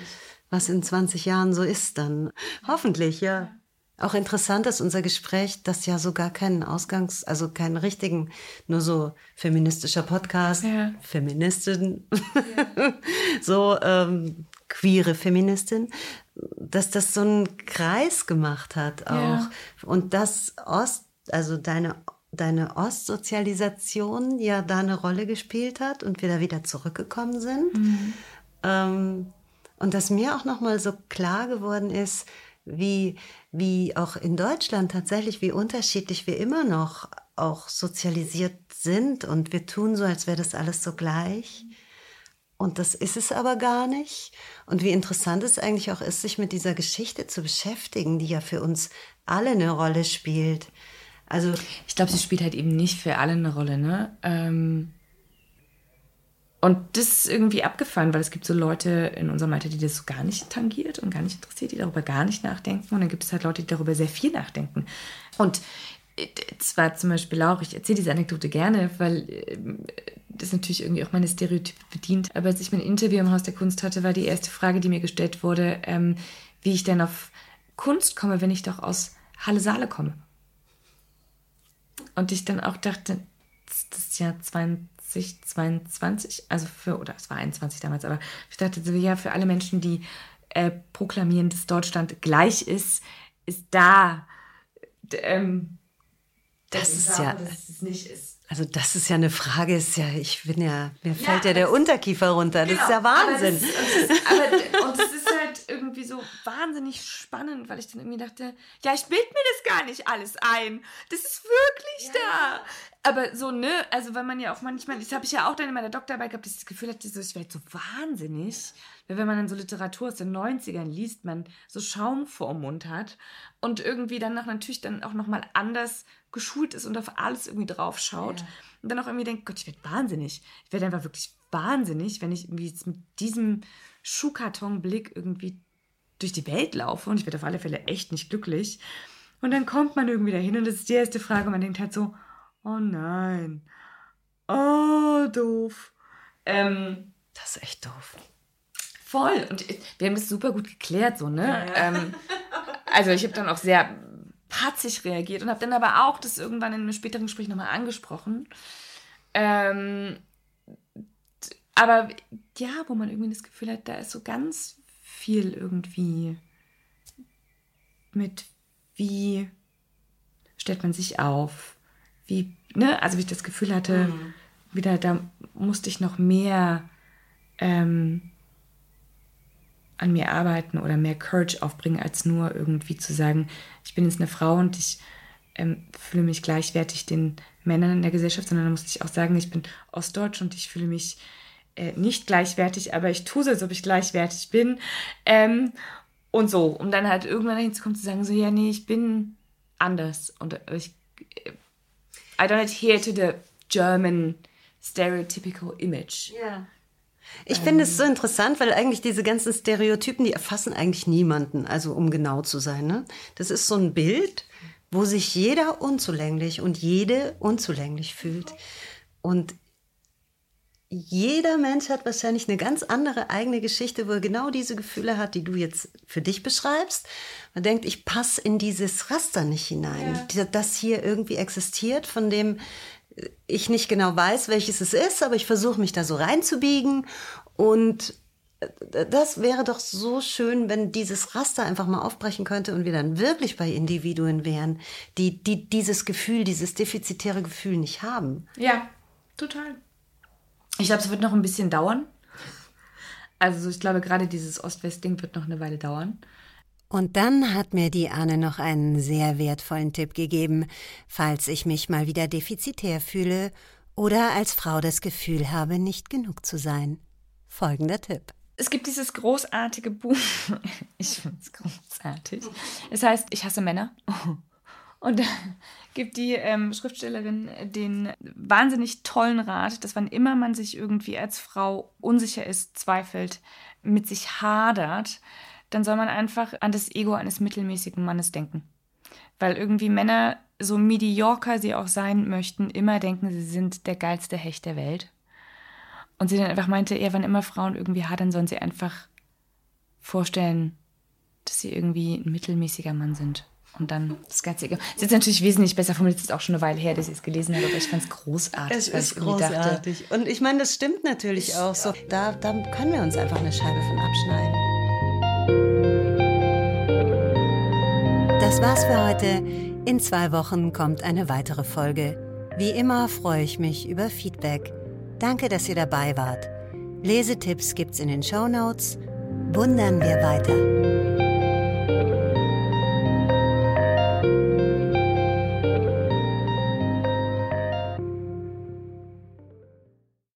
was in 20 Jahren so ist dann. Hoffentlich, ja. Auch interessant ist unser Gespräch, das ja sogar keinen Ausgangs-, also keinen richtigen, nur so feministischer Podcast, ja. Feministin, ja. so ähm, queere Feministin, dass das so einen Kreis gemacht hat auch. Ja. Und das Ost, also deine, deine Ostsozialisation ja da eine Rolle gespielt hat und wir da wieder zurückgekommen sind. Mhm. Ähm, und dass mir auch nochmal so klar geworden ist, wie, wie auch in Deutschland tatsächlich, wie unterschiedlich wir immer noch auch sozialisiert sind und wir tun so, als wäre das alles so gleich. Und das ist es aber gar nicht. Und wie interessant es eigentlich auch ist, sich mit dieser Geschichte zu beschäftigen, die ja für uns alle eine Rolle spielt. Also ich glaube, sie spielt halt eben nicht für alle eine Rolle, ne? Ähm und das ist irgendwie abgefahren, weil es gibt so Leute in unserem Alter, die das so gar nicht tangiert und gar nicht interessiert, die darüber gar nicht nachdenken. Und dann gibt es halt Leute, die darüber sehr viel nachdenken. Und zwar zum Beispiel auch, ich erzähle diese Anekdote gerne, weil äh, das natürlich irgendwie auch meine Stereotype bedient. Aber als ich mein Interview im Haus der Kunst hatte, war die erste Frage, die mir gestellt wurde, ähm, wie ich denn auf Kunst komme, wenn ich doch aus Halle Saale komme. Und ich dann auch dachte, das ist ja 2022, also für, oder es war 21 damals, aber ich dachte so, ja, für alle Menschen, die äh, proklamieren, dass Deutschland gleich ist, ist da ähm, das, das ist ja, dass es nicht ist. Also das ist ja eine Frage, ist ja, ich bin ja, mir fällt ja, ja der Unterkiefer runter, genau, das ist ja Wahnsinn. Aber das ist, aber, und es ist halt irgendwie so wahnsinnig spannend, weil ich dann irgendwie dachte, ja, ich bild mir das gar nicht alles ein. Das ist wirklich ja. da. Aber so, ne, also wenn man ja auch manchmal, das habe ich ja auch dann in meiner Doktorarbeit gehabt, dass ich das Gefühl hatte, so, ich werde so wahnsinnig. Weil wenn man dann so Literatur aus den 90ern liest, man so Schaum vor dem Mund hat und irgendwie dann natürlich dann auch nochmal anders geschult ist und auf alles irgendwie drauf schaut. Ja. Und dann auch irgendwie denkt, Gott, ich werde wahnsinnig. Ich werde einfach wirklich wahnsinnig, wenn ich irgendwie jetzt mit diesem Schuhkartonblick irgendwie durch die Welt laufe und ich werde auf alle Fälle echt nicht glücklich. Und dann kommt man irgendwie dahin und das ist die erste Frage. Und man denkt halt so, oh nein, oh doof. Ähm, das ist echt doof. Voll. Und wir haben das super gut geklärt, so, ne? Ja. Ähm, also ich habe dann auch sehr patzig reagiert und habe dann aber auch das irgendwann in einem späteren Gespräch nochmal angesprochen. Ähm, aber ja, wo man irgendwie das Gefühl hat, da ist so ganz viel irgendwie mit, wie stellt man sich auf, wie, ne, also wie ich das Gefühl hatte, mhm. wieder, da musste ich noch mehr ähm, an mir arbeiten oder mehr Courage aufbringen, als nur irgendwie zu sagen, ich bin jetzt eine Frau und ich ähm, fühle mich gleichwertig den Männern in der Gesellschaft, sondern da musste ich auch sagen, ich bin Ostdeutsch und ich fühle mich äh, nicht gleichwertig, aber ich tue so, als ob ich gleichwertig bin. Ähm, und so, um dann halt irgendwann dahin zu kommen, zu sagen, so, ja, nee, ich bin anders. Und ich, äh, I don't adhere to the German stereotypical image. Ja. Ich finde es so interessant, weil eigentlich diese ganzen Stereotypen, die erfassen eigentlich niemanden, also um genau zu sein. Ne? Das ist so ein Bild, wo sich jeder unzulänglich und jede unzulänglich fühlt. Und jeder Mensch hat wahrscheinlich eine ganz andere eigene Geschichte, wo er genau diese Gefühle hat, die du jetzt für dich beschreibst. Man denkt, ich passe in dieses Raster nicht hinein, ja. das hier irgendwie existiert, von dem ich nicht genau weiß, welches es ist, aber ich versuche mich da so reinzubiegen. Und äh, das wäre doch so schön, wenn dieses Raster einfach mal aufbrechen könnte und wir dann wirklich bei Individuen wären, die, die dieses Gefühl, dieses defizitäre Gefühl nicht haben. Ja, total. Ich glaube, es wird noch ein bisschen dauern. Also ich glaube, gerade dieses Ost-West-Ding wird noch eine Weile dauern. Und dann hat mir die Anne noch einen sehr wertvollen Tipp gegeben, falls ich mich mal wieder defizitär fühle oder als Frau das Gefühl habe, nicht genug zu sein. Folgender Tipp. Es gibt dieses großartige Buch. Ich finde es großartig. Es heißt Ich hasse Männer. Und da gibt die ähm, Schriftstellerin den wahnsinnig tollen Rat, dass wann immer man sich irgendwie als Frau unsicher ist, zweifelt, mit sich hadert, dann soll man einfach an das Ego eines mittelmäßigen Mannes denken. Weil irgendwie Männer, so mediocre sie auch sein möchten, immer denken, sie sind der geilste Hecht der Welt. Und sie dann einfach meinte, eher wann immer Frauen irgendwie hadern, sollen sie einfach vorstellen, dass sie irgendwie ein mittelmäßiger Mann sind. Und dann das ganze Ego. Das ist natürlich wesentlich besser formuliert, es ist auch schon eine Weile her, dass ich es gelesen habe, aber ich fand es großartig. Es ist großartig. Dachte, Und ich meine, das stimmt natürlich auch so. Da, da können wir uns einfach eine Scheibe von abschneiden. Das war's für heute. In zwei Wochen kommt eine weitere Folge. Wie immer freue ich mich über Feedback. Danke, dass ihr dabei wart. Lesetipps gibt's in den Show Notes. Wundern wir weiter.